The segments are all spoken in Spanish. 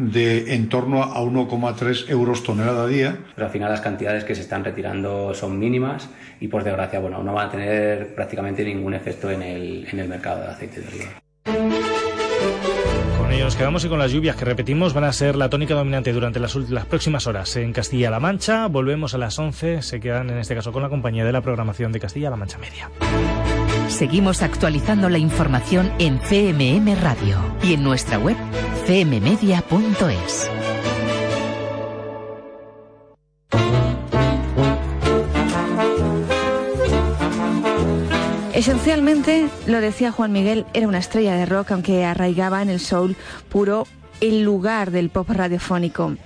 de en torno a 1,3 euros tonelada a día. Pero al final las cantidades que se están retirando son mínimas y por desgracia bueno, no van a tener prácticamente ningún efecto en el, en el mercado de aceite de oliva. Con ello nos quedamos y con las lluvias que repetimos van a ser la tónica dominante durante las, las próximas horas en Castilla-La Mancha. Volvemos a las 11, se quedan en este caso con la compañía de la programación de Castilla-La Mancha Media. Seguimos actualizando la información en CMM Radio y en nuestra web cmmedia.es. Esencialmente, lo decía Juan Miguel, era una estrella de rock, aunque arraigaba en el soul puro el lugar del pop radiofónico.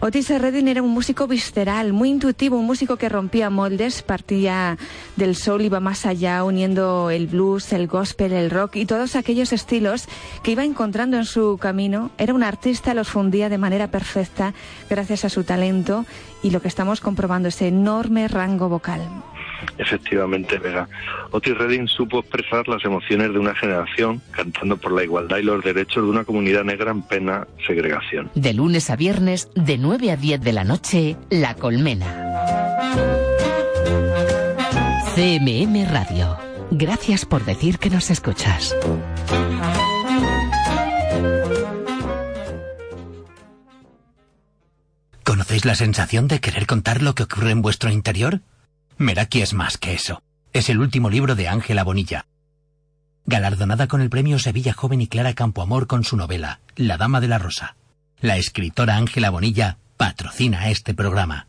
Otis Redding era un músico visceral, muy intuitivo, un músico que rompía moldes, partía del soul, iba más allá, uniendo el blues, el gospel, el rock y todos aquellos estilos que iba encontrando en su camino. Era un artista, los fundía de manera perfecta gracias a su talento y lo que estamos comprobando, ese enorme rango vocal. Efectivamente, Vega. Otis Redding supo expresar las emociones de una generación cantando por la igualdad y los derechos de una comunidad negra en pena segregación. De lunes a viernes, de 9 a 10 de la noche, La Colmena. CMM Radio. Gracias por decir que nos escuchas. ¿Conocéis la sensación de querer contar lo que ocurre en vuestro interior? Meraki es más que eso. Es el último libro de Ángela Bonilla. Galardonada con el premio Sevilla Joven y Clara Campoamor con su novela La Dama de la Rosa. La escritora Ángela Bonilla patrocina este programa.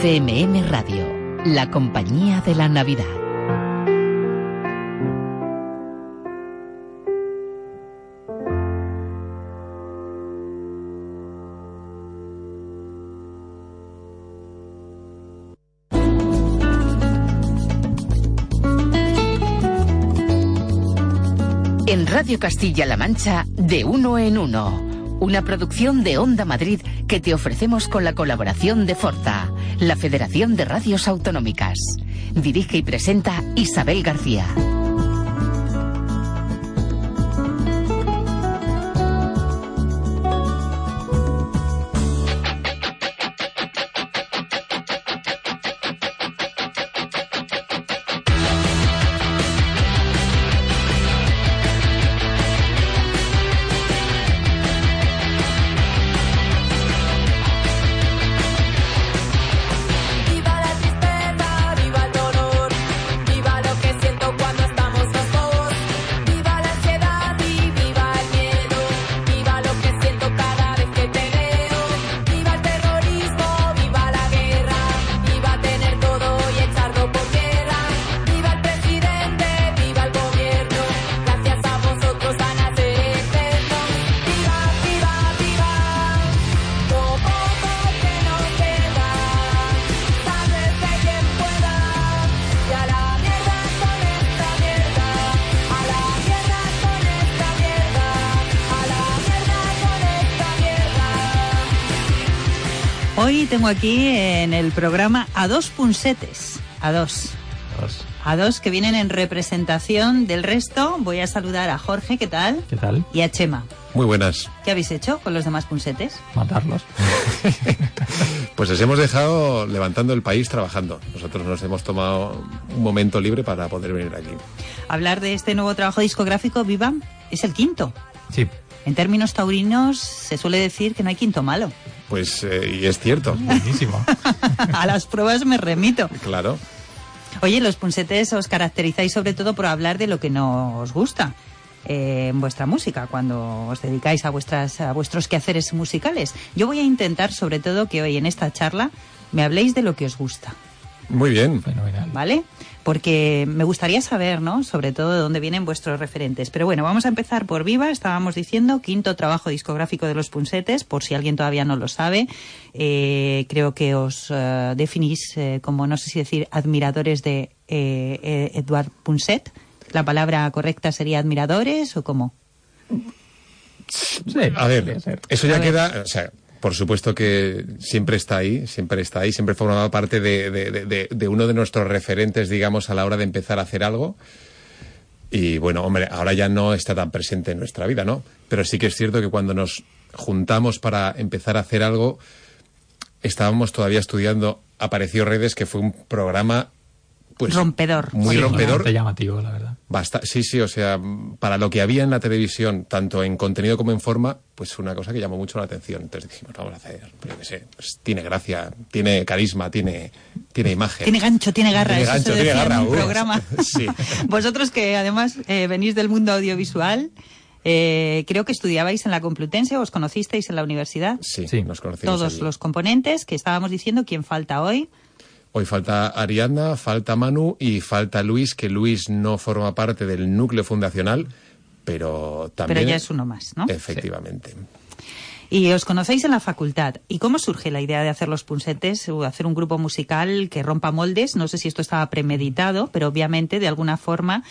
CMM Radio, la compañía de la Navidad. En Radio Castilla-La Mancha, de uno en uno. Una producción de Onda Madrid que te ofrecemos con la colaboración de Forta, la Federación de Radios Autonómicas. Dirige y presenta Isabel García. Tengo aquí en el programa a dos punsetes, a dos. A dos que vienen en representación del resto. Voy a saludar a Jorge, ¿qué tal? ¿Qué tal? Y a Chema. Muy buenas. ¿Qué habéis hecho con los demás punsetes? Matarlos. Pues les hemos dejado levantando el país trabajando. Nosotros nos hemos tomado un momento libre para poder venir aquí. Hablar de este nuevo trabajo discográfico, Viva, es el quinto. Sí. En términos taurinos se suele decir que no hay quinto malo. Pues, eh, y es cierto. Buenísimo. a las pruebas me remito. Claro. Oye, los punsetes os caracterizáis sobre todo por hablar de lo que nos gusta eh, en vuestra música, cuando os dedicáis a, vuestras, a vuestros quehaceres musicales. Yo voy a intentar, sobre todo, que hoy en esta charla me habléis de lo que os gusta, Muy bien. Fenomenal. ¿vale? Porque me gustaría saber, ¿no? Sobre todo de dónde vienen vuestros referentes. Pero bueno, vamos a empezar por Viva. Estábamos diciendo, quinto trabajo discográfico de los Punsetes, por si alguien todavía no lo sabe. Eh, creo que os eh, definís eh, como, no sé si decir, admiradores de eh, eh, Edouard Punset. ¿La palabra correcta sería admiradores o cómo? Sí, A ver, eso ya queda, o sea, por supuesto que siempre está ahí, siempre está ahí, siempre formaba parte de, de- uno de nuestros referentes, digamos, a la hora de empezar a hacer algo. Y bueno, hombre, ahora ya no está tan presente en nuestra vida, ¿no? Pero sí que es cierto que cuando nos juntamos para empezar a hacer algo, estábamos todavía estudiando Apareció Redes, que fue un programa pues Rompedor. muy Sí, rompedor. Llamativo, la verdad. Basta- sí, sí, o sea, para lo que había en la televisión, tanto en contenido como en forma, pues una cosa que llamó mucho la atención. Entonces dijimos, vamos a hacer, pues, yo qué sé, pues, tiene gracia, tiene carisma, tiene, tiene imagen. Tiene gancho, tiene garra, Tiene eso gancho, se tiene garra, en un programa. Sí. Vosotros que además eh, venís del mundo audiovisual, eh, creo que estudiabais en la Complutense os conocisteis en la universidad. Sí, Sí. nos conocimos. Todos allí. los componentes que estábamos diciendo, ¿quién falta hoy? Hoy falta Ariadna, falta Manu y falta Luis, que Luis no forma parte del núcleo fundacional, pero también. Pero ya es uno más, ¿no? Efectivamente. Y os conocéis en la facultad. ¿Y cómo surge la idea de hacer los punsetes o hacer un grupo musical que rompa moldes? No sé si esto estaba premeditado, pero obviamente de alguna forma,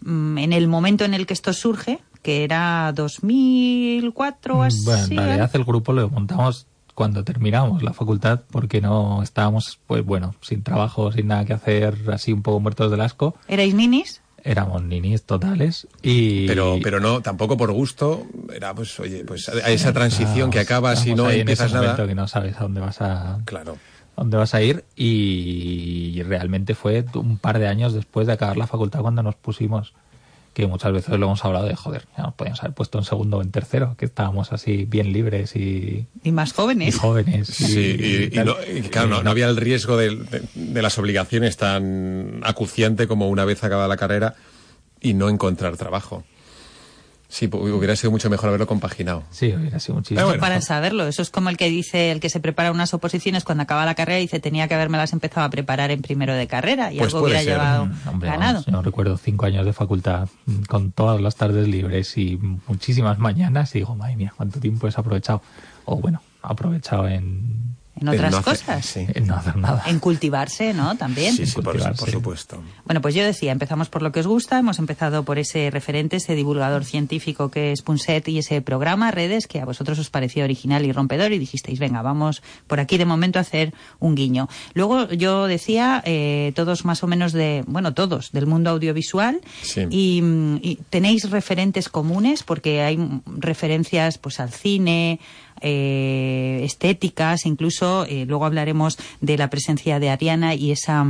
mm, en el momento en el que esto surge, que era 2004 o así. Bueno, en realidad el grupo lo montamos cuando terminamos la facultad porque no estábamos, pues bueno, sin trabajo, sin nada que hacer, así un poco muertos del asco. ¿Erais ninis? Éramos ninis totales y... Pero, pero no, tampoco por gusto. Era, pues, oye, pues a esa transición que acaba si Estamos no en empiezas ese nada. momento que no sabes a dónde vas a, Claro. a dónde vas a ir y realmente fue un par de años después de acabar la facultad cuando nos pusimos que muchas veces lo hemos hablado de joder, ya nos podíamos haber puesto en segundo o en tercero, que estábamos así bien libres y, Y más y jóvenes. jóvenes. y- Sí, y, no, y claro, no, no había el riesgo de, de- de las obligaciones tan acuciante como una vez acabada la carrera y no encontrar trabajo. Sí, hubiera sido mucho mejor haberlo compaginado. Sí, hubiera sido muchísimo. Pero bueno. Para saberlo, eso es como el que dice, el que se prepara unas oposiciones cuando acaba la carrera y dice tenía que haberme las empezado a preparar en primero de carrera y Pues algo hubiera ser. llevado Mm, Hombre, ganado. vamos, yo recuerdo cinco años de facultad mm, con todas las tardes libres y muchísimas mañanas y digo, madre mía, cuánto tiempo he aprovechado. O bueno, aprovechado en, En otras no hacer- cosas. sí. en no hacer nada. En cultivarse, ¿no? También. Sí, sí, por, cultivar, por supuesto. Bueno, pues yo decía, empezamos por lo que os gusta, hemos empezado por ese referente, ese divulgador científico que es Punset y ese programa, redes, que a vosotros os pareció original y rompedor y dijisteis, venga, vamos por aquí de momento a hacer un guiño. Luego yo decía, eh, todos más o menos de, bueno, todos del mundo audiovisual Sí. y, mm, y tenéis referentes comunes porque hay referencias pues al cine, eh, estéticas, incluso eh, luego hablaremos de la presencia de Ariana y esa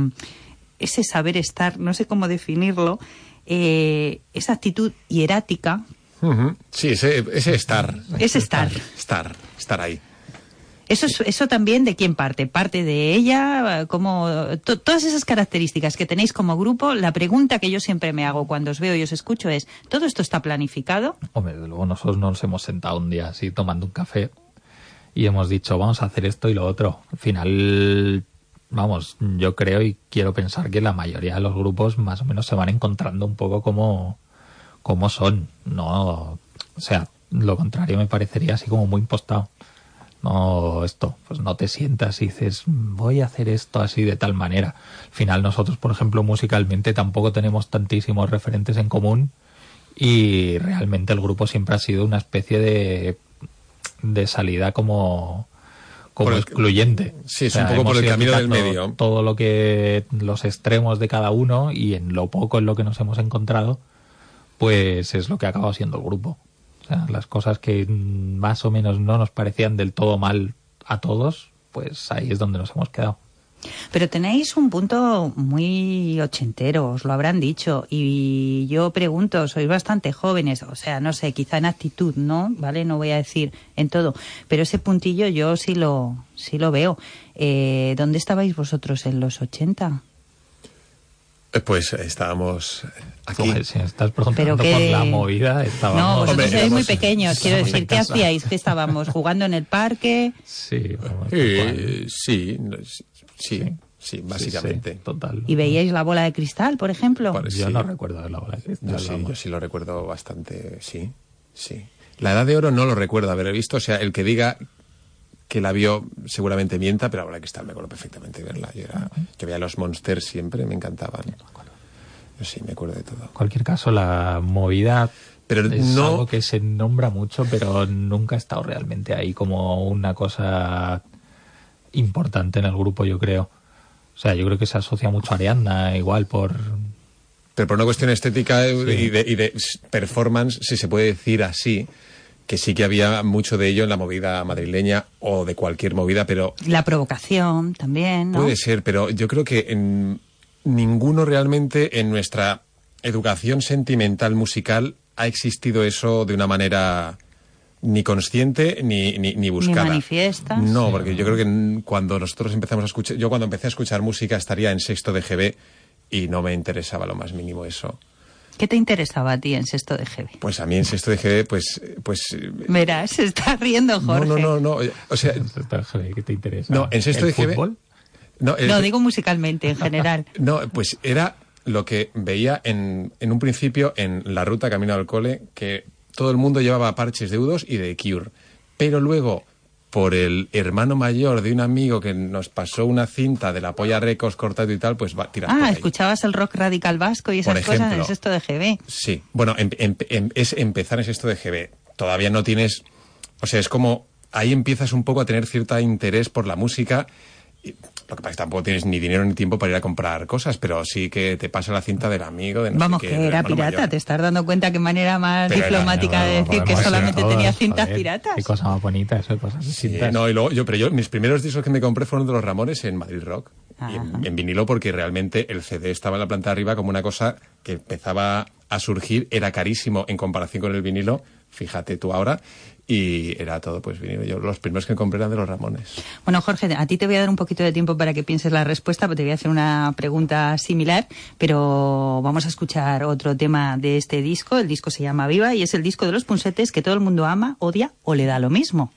ese saber estar, no sé cómo definirlo, eh, esa actitud hierática. Sí, ese, ese estar. es estar. Estar, estar ahí. Eso, es- eso también de quién parte. Parte de ella, como to- todas esas características que tenéis como grupo. La pregunta que yo siempre me hago cuando os veo y os escucho es: ¿todo esto está planificado? Hombre, desde luego nosotros no nos hemos sentado un día así tomando un café y hemos dicho, vamos a hacer esto y lo otro. Al final, vamos, yo creo y quiero pensar que la mayoría de los grupos más o menos se van encontrando un poco como, son. No, o sea, lo contrario me parecería así como muy impostado. No, esto, pues no te sientas y dices, voy a hacer esto así de tal manera. Al final nosotros, por ejemplo, musicalmente tampoco tenemos tantísimos referentes en común y realmente el grupo siempre ha sido una especie de, de salida como, como el- excluyente. Sí, es un poco por el camino del medio. Todo lo que, los extremos de cada uno y en lo poco en lo que nos hemos encontrado, pues es lo que ha acabado siendo el grupo. O sea, las cosas que más o menos no nos parecían del todo mal a todos, pues ahí es donde nos hemos quedado. Pero tenéis un punto muy ochentero, os lo habrán dicho. Y yo pregunto, sois bastante jóvenes, o sea, no sé, quizá en actitud, ¿no? ¿Vale? No voy a decir en todo. Pero ese puntillo yo sí lo, sí lo veo. Eh, ¿Dónde estabais vosotros en los 80? Eh, Pues estábamos aquí. Joder, si estás preguntando por la movida, estábamos... No, vosotros Hombre, erais muy éramos- pequeños. Quiero decir, ¿qué casa. hacíais? ¿Qué estábamos? ¿Jugando en el parque? Sí, vamos, Eh, sí, sí, sí, sí, básicamente. Sí, sí, total. ¿Y veíais la bola de cristal, por ejemplo? Pues Yo sí. no recuerdo la bola de cristal, Yo sí, yo sí lo recuerdo bastante, sí, sí. La edad de oro no lo recuerdo haber visto, o sea, el que diga que la vio seguramente mienta, pero la bola de cristal me acuerdo perfectamente de verla. Yo, era, yo veía los Monsters siempre, me encantaban. Yo sí, me acuerdo de todo. En cualquier caso, la movida Pero Es no... algo que se nombra mucho, pero nunca ha estado realmente ahí como una cosa importante en el grupo, yo creo. O sea, yo creo que se asocia mucho a Ariadna, igual por... Pero por una cuestión estética y, de, y de performance, si se puede decir así, que sí que había mucho de ello en la movida madrileña o de cualquier movida, pero La provocación también, ¿no? Puede ser, pero yo creo que en ninguno realmente en nuestra educación sentimental musical ha existido eso de una manera ni consciente ni, ni, ni buscada. manifiesta. No, Sí. porque yo creo que cuando nosotros empezamos a escuchar, yo cuando empecé a escuchar música estaría en sexto de GB y no me interesaba lo más mínimo eso. ¿Qué te interesaba a ti en sexto de GB? Pues a mí en sexto de GB, pues, pues Verás, se está riendo no, Jorge. no, no, no, eh, o sea, ¿Qué te interesa? no, en sexto ¿El de GB, fútbol? no, el- No, digo musicalmente en general. No, pues era lo que veía en, en un principio en la ruta camino al cole, que todo el mundo llevaba parches de U2 y de Cure. Pero luego, por el hermano mayor de un amigo que nos pasó una cinta de la polla Records cortado y tal, pues va, tira por Ah, escuchabas el rock radical vasco y esas Por cosas ejemplo. sexto de GB. Sí, bueno, em- em- em- es empezar en esto de GB. Todavía no tienes, o sea, es como ahí empiezas un poco a tener cierto interés por la música. Lo que pasa es que tampoco tienes ni dinero ni tiempo para ir a comprar cosas, pero sí que te pasa la cinta del amigo, de no sé Vamos, qué, que era pirata. mayor. Te estás dando cuenta qué manera más Pero era- diplomática de decir que solamente tenía cintas joder, piratas. Qué cosa más bonita eso de cosas Sí, no, y luego yo, pero yo, mis primeros discos que me compré fueron de los Ramones en Madrid Rock. Y en, en vinilo porque realmente el CD estaba en la planta de arriba como una cosa que empezaba a surgir, era carísimo en comparación con el vinilo, fíjate tú ahora, y era todo pues vinilo. Yo los primeros que compré eran de los Ramones. Bueno, Jorge, a ti te voy a dar un poquito de tiempo para que pienses la respuesta, porque te voy a hacer una pregunta similar, pero vamos a escuchar otro tema de este disco. El disco se llama Viva y es el disco de los punsetes que todo el mundo ama, odia o le da lo mismo.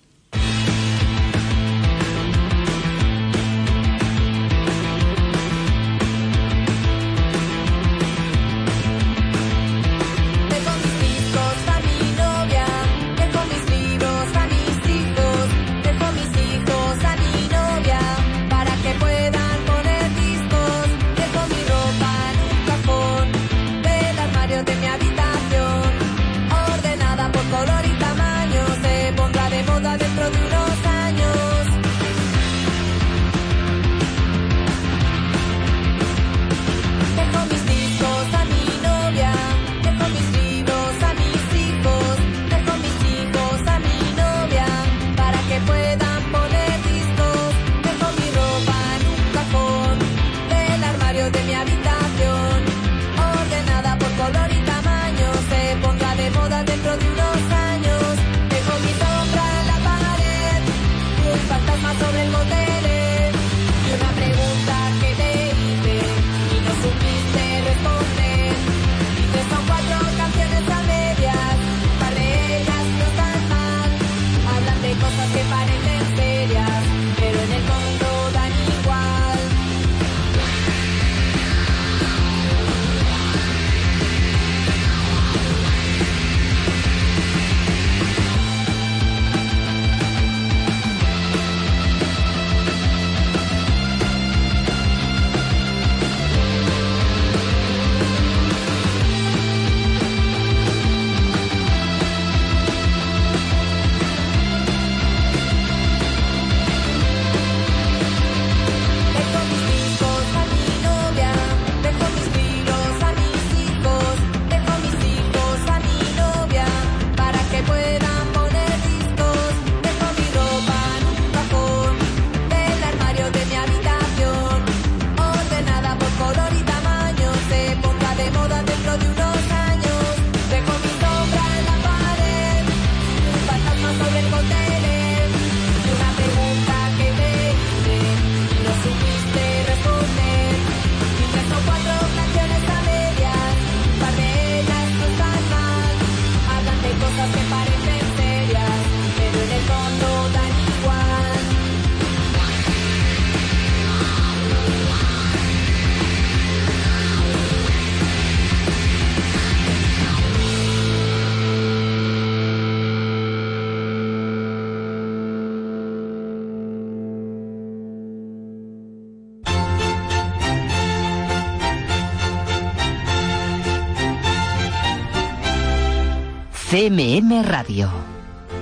CMM Radio.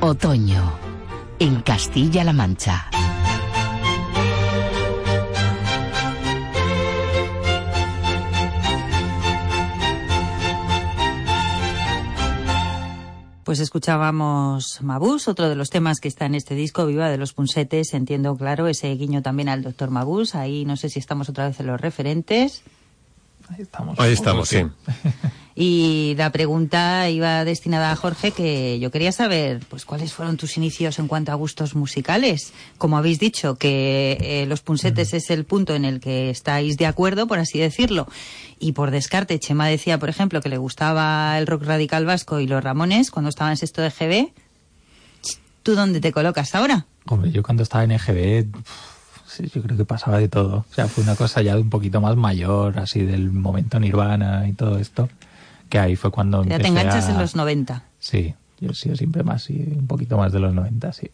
Otoño. En Castilla-La Mancha. Pues escuchábamos Mabús, otro de los temas que está en este disco, Viva de los Punsetes. Entiendo, claro, ese guiño también al doctor Mabús. Ahí no sé si estamos otra vez en los referentes. Ahí estamos. Ahí estamos, sí. Y la pregunta iba destinada a Jorge, que yo quería saber, pues, cuáles fueron tus inicios en cuanto a gustos musicales. Como habéis dicho, que eh, los punsetes es el punto en el que estáis de acuerdo, por así decirlo. Y por descarte, Chema decía, por ejemplo, que le gustaba el rock radical vasco y los Ramones cuando estaba en sexto de GB. ¿Tú dónde te colocas ahora? Hombre, yo cuando estaba en EGB, yo creo que pasaba de todo. O sea, fue una cosa ya un poquito más mayor, así del momento Nirvana y todo esto, que ahí fue cuando Ya te enganchas a- en los 90. Sí, yo he sido siempre más, sí, un poquito más de los 90, sí.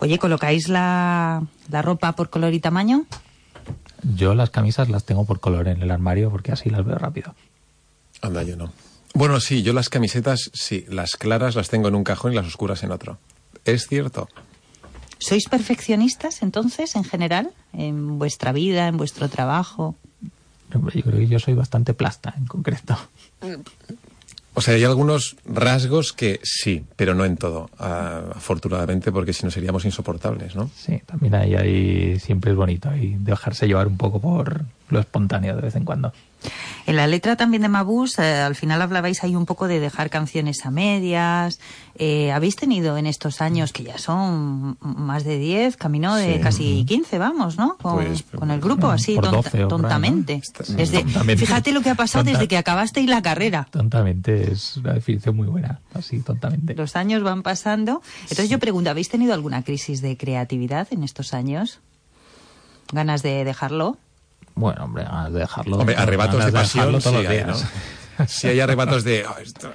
Oye, ¿colocáis la, la ropa por color y tamaño? Yo las camisas las tengo por color en el armario porque así las veo rápido. Anda, yo no. Bueno, sí, yo las camisetas, sí, las claras las tengo en un cajón y las oscuras en otro. Es cierto. ¿Sois perfeccionistas entonces, en general, en vuestra vida, en vuestro trabajo? Yo creo que yo soy bastante plasta en concreto. O sea, hay algunos rasgos que sí, pero no en todo, ah, afortunadamente, porque si no seríamos insoportables, ¿no? Sí, también ahí, ahí siempre es bonito ahí dejarse llevar un poco por lo espontáneo de vez en cuando. En la letra también de Mabús, eh, al final hablabais ahí un poco de dejar canciones a medias. Eh, ¿Habéis tenido en estos años, que ya son más de 10, camino de Sí. casi 15, vamos, ¿no? Con, Pues, con el grupo, así, por tonta- 12 o por ahí, ¿no? tontamente. Desde- Tontamente. Fíjate lo que ha pasado Tonta- desde que acabasteis la carrera. Tontamente es una definición muy buena, así tontamente. Los años van pasando. Entonces yo pregunto, ¿habéis tenido alguna crisis de creatividad en estos años? ¿Ganas de dejarlo? Bueno, hombre, ganas de dejarlo. Hombre, arrebatos de pasión dejarlo sí todos los hay, días. ¿no? Sí hay arrebatos de "Ah, esto,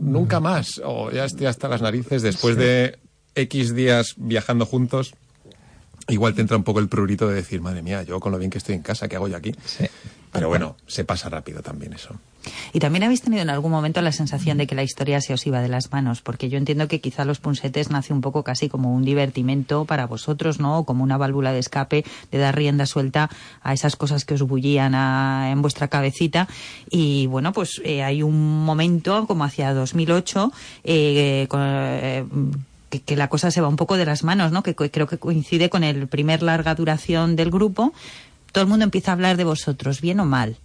nunca más, o ya estoy hasta las narices después de X días viajando juntos. Igual te entra un poco el prurito de decir, madre mía, yo con lo bien que estoy en casa, ¿qué hago yo aquí? Sí. Pero bueno, se pasa rápido también eso. Y también habéis tenido en algún momento la sensación de que la historia se os iba de las manos, porque yo entiendo que quizá los punsetes nace un poco casi como un divertimento para vosotros, ¿no? Como una válvula de escape de dar rienda suelta a esas cosas que os bullían a- en vuestra cabecita. Y bueno, pues eh, hay un momento, como hacia 2008, eh, con- eh, que, la cosa se va un poco de las manos, ¿no? Que creo que coincide con el primer larga duración del grupo. Todo el mundo empieza a hablar de vosotros, bien o mal.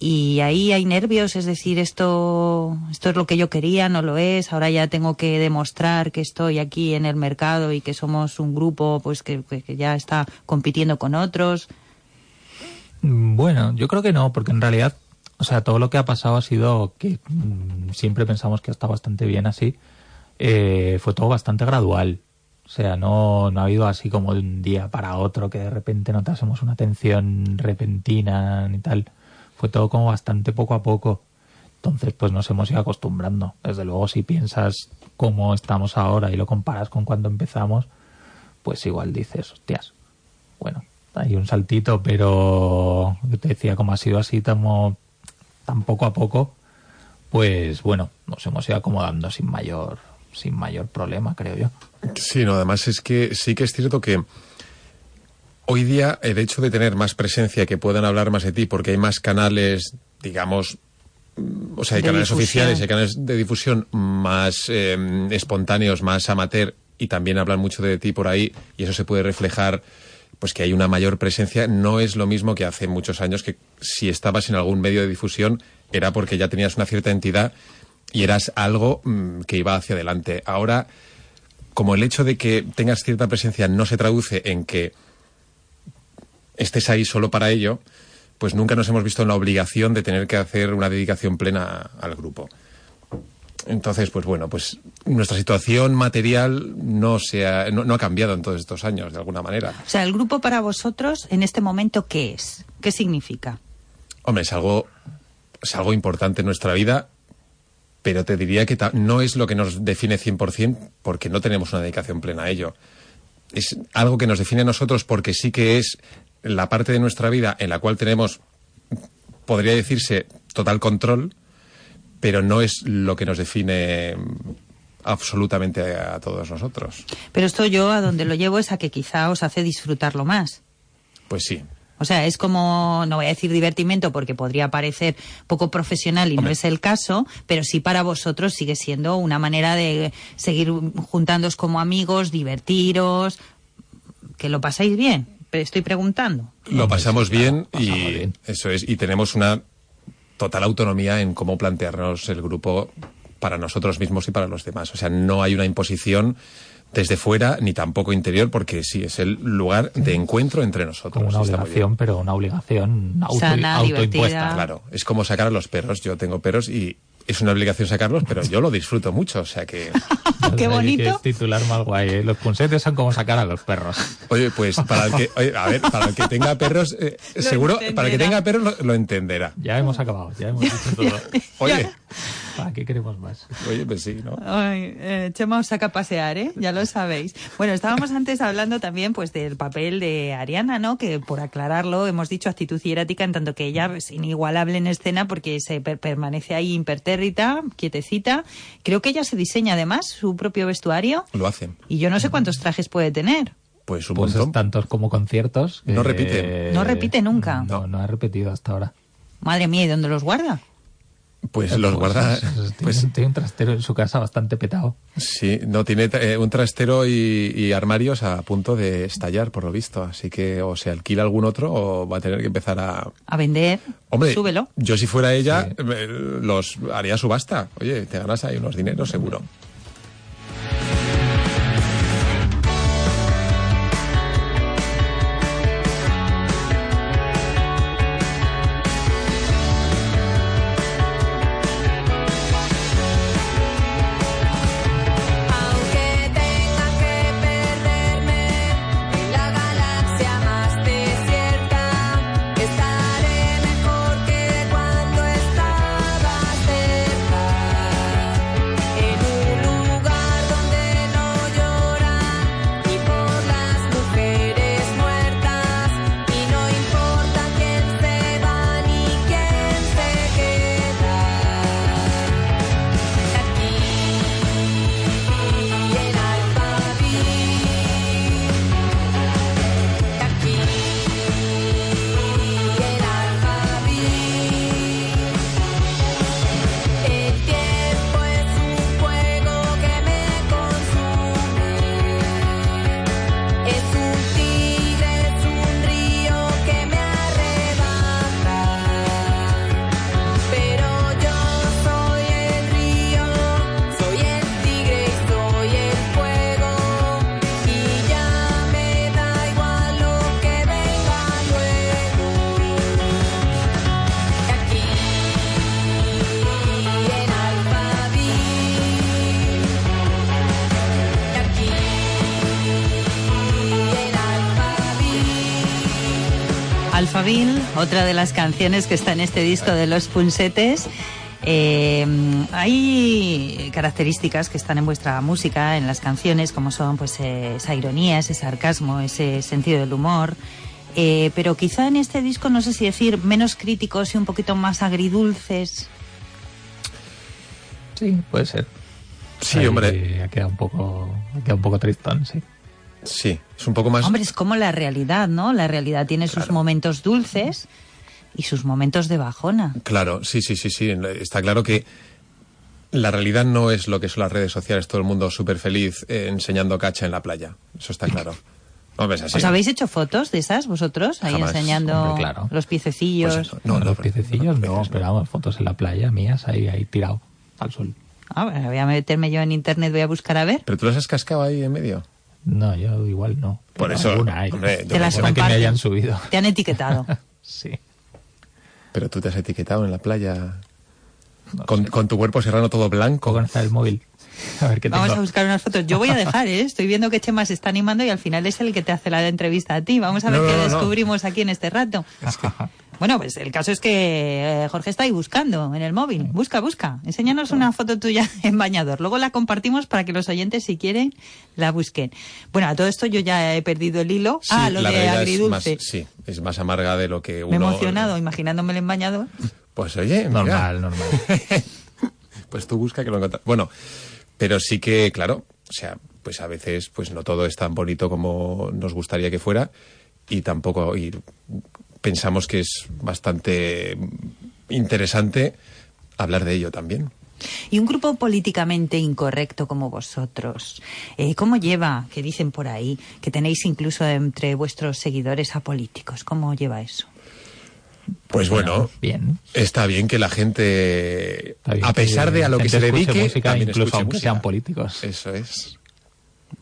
Y ahí hay nervios, es decir, esto, esto es lo que yo quería, no lo es, ahora ya tengo que demostrar que estoy aquí en el mercado y que somos un grupo pues que, que- ya está compitiendo con otros. Bueno, yo creo que no, porque en realidad, o sea, todo lo que ha pasado ha sido que mm, siempre pensamos que está bastante bien así. Eh, fue todo bastante gradual. O sea, no, no ha habido así como de un día para otro que de repente notásemos una tensión repentina ni tal. Fue todo como bastante poco a poco. Entonces, pues nos hemos ido acostumbrando. Desde luego, si piensas cómo estamos ahora y lo comparas con cuando empezamos, pues igual dices, hostias, bueno, hay un saltito, pero te decía, como ha sido así tan, tan poco a poco, pues bueno, nos hemos ido acomodando sin mayor, sin mayor problema, creo yo. Sí, no, además es que sí que es cierto que hoy día el hecho de tener más presencia, que puedan hablar más de ti, porque hay más canales, digamos, o sea, hay De canales difusión. oficiales, hay canales de difusión más eh, espontáneos, más amateur, y también hablan mucho de ti por ahí, y eso se puede reflejar, pues que hay una mayor presencia. No es lo mismo que hace muchos años que si estabas en algún medio de difusión era porque ya tenías una cierta entidad y eras algo mm, que iba hacia adelante. Ahora como el hecho de que tengas cierta presencia no se traduce en que estés ahí solo para ello, pues nunca nos hemos visto en la obligación de tener que hacer una dedicación plena al grupo. Entonces, pues bueno, pues nuestra situación material no, se ha, no, no ha cambiado en todos estos años, de alguna manera. O sea, el grupo para vosotros en este momento, ¿qué es? ¿Qué significa? Hombre, es algo, es algo importante en nuestra vida, pero te diría que no es lo que nos define 100% porque no tenemos una dedicación plena a ello. Es algo que nos define a nosotros porque sí que es la parte de nuestra vida en la cual tenemos, podría decirse, total control, pero no es lo que nos define absolutamente a todos nosotros. Pero esto yo a donde lo llevo es a que quizá os hace disfrutarlo más. Pues sí. O sea, es como, no voy a decir divertimento porque podría parecer poco profesional y no es el caso, pero sí para vosotros sigue siendo una manera de seguir juntándoos como amigos, divertiros, que lo pasáis bien. Pero Estoy preguntando. Lo pasamos bien y pasamos bien. eso es y tenemos una total autonomía en cómo plantearnos el grupo para nosotros mismos y para los demás. O sea, no hay una imposición desde fuera ni tampoco interior porque sí es el lugar de encuentro entre nosotros. Como una obligación, pero una obligación auto, Sana, autoimpuesta. divertida. Claro, es como sacar a los perros. Yo tengo perros y es una obligación sacarlos, pero yo lo disfruto mucho. O sea que, ¡Qué Oye, bonito! que titular más guay. ¿eh? Los punsetes son como sacar a los perros. oye, pues para el que, oye, a ver, para el que tenga perros, eh, seguro, para el que tenga perros lo, lo entenderá. Ya hemos acabado, ya hemos dicho todo. Oye, ¿Para qué queremos más? oye, pues sí, ¿no? Ay, eh, Chema os saca a pasear, ¿eh? Ya lo sabéis. Bueno, estábamos antes hablando también pues del papel de Ariana, ¿no? Que por aclararlo hemos dicho actitud hierática en tanto que ella es inigualable en escena porque se per- permanece ahí impertérrita, quietecita. Creo que ella se diseña además su propio vestuario Lo hacen. y yo no sé cuántos trajes puede tener. Pues un Pues montón. es tantos como conciertos. No repiten. No repite nunca. No, no ha repetido hasta ahora. Madre mía, ¿y dónde los guarda? Pues los guarda. es- es- tiene, Pues tiene un trastero en su casa bastante petado. sí, no tiene eh, un trastero y, y armarios a punto de estallar, por lo visto. Así que o se alquila algún otro o va a tener que empezar a. A vender. Hombre, Súbelo. yo si fuera ella, Sí. los haría subasta. Oye, te ganas ahí unos dineros seguro. Otra de las canciones que está en este disco de Los Punsetes. Eh, hay características que están en vuestra música, en las canciones, como son pues eh, esa ironía, ese sarcasmo, ese sentido del humor. Eh, pero quizá en este disco, no sé si decir menos críticos y un poquito más agridulces. Sí, puede ser. Sí, Ahí hombre. Ha quedado un poco, ha quedado un poco tristón, sí. Sí, es un poco más. Hombre, es como la realidad, ¿no? La realidad tiene sus Claro. momentos dulces y sus momentos de bajona. Claro, sí, sí, sí, sí. Está claro que la realidad no es lo que son las redes sociales, todo el mundo súper feliz eh, enseñando cacha en la playa. Eso está claro. No, es así. ¿Os habéis hecho fotos de esas vosotros? Ahí Jamás, enseñando hombre, claro. los piececillos. Pues eso, No, no, los no, piececillos no, pero vamos, fotos en la playa mías ahí, ahí tirado al sol. Ah, bueno, voy a meterme yo en internet, voy a buscar a ver. Pero tú las has cascado ahí en medio. No, yo igual no. Por eso, alguna hay. hombre, Te las que me hayan subido. Te han etiquetado. Sí. Pero tú te has etiquetado en la playa No con, con tu cuerpo serrano todo blanco. Conectar el móvil. A ver qué Vamos a buscar unas fotos. Yo voy a dejar, ¿eh? Estoy viendo que Chema se está animando y al final es el que te hace la entrevista a ti. Vamos a ver No, qué no, no, no. descubrimos aquí en este rato. Bueno, pues el caso es que eh, Jorge está ahí buscando en el móvil. Busca, busca. Enséñanos una foto tuya en bañador. Luego la compartimos para que los oyentes, si quieren, la busquen. Bueno, a todo esto yo ya he perdido el hilo. Sí, ah, lo la de realidad es más, agridulce. sí, es más amarga de lo que uno... Me he emocionado imaginándomelo en bañador. Pues oye, mira. Normal, normal. pues tú busca que lo encuentras. Bueno, pero sí que, claro, o sea, pues a veces pues no todo es tan bonito como nos gustaría que fuera y tampoco y pensamos que es bastante interesante hablar de ello también. Y un grupo políticamente incorrecto como vosotros, eh, ¿cómo lleva, que dicen por ahí, que tenéis incluso entre vuestros seguidores a políticos? ¿Cómo lleva eso? Pues bueno, bien. está bien que la gente, a pesar que de a lo que se dedique, música, también incluso escuche aunque música. sean políticos. Eso es.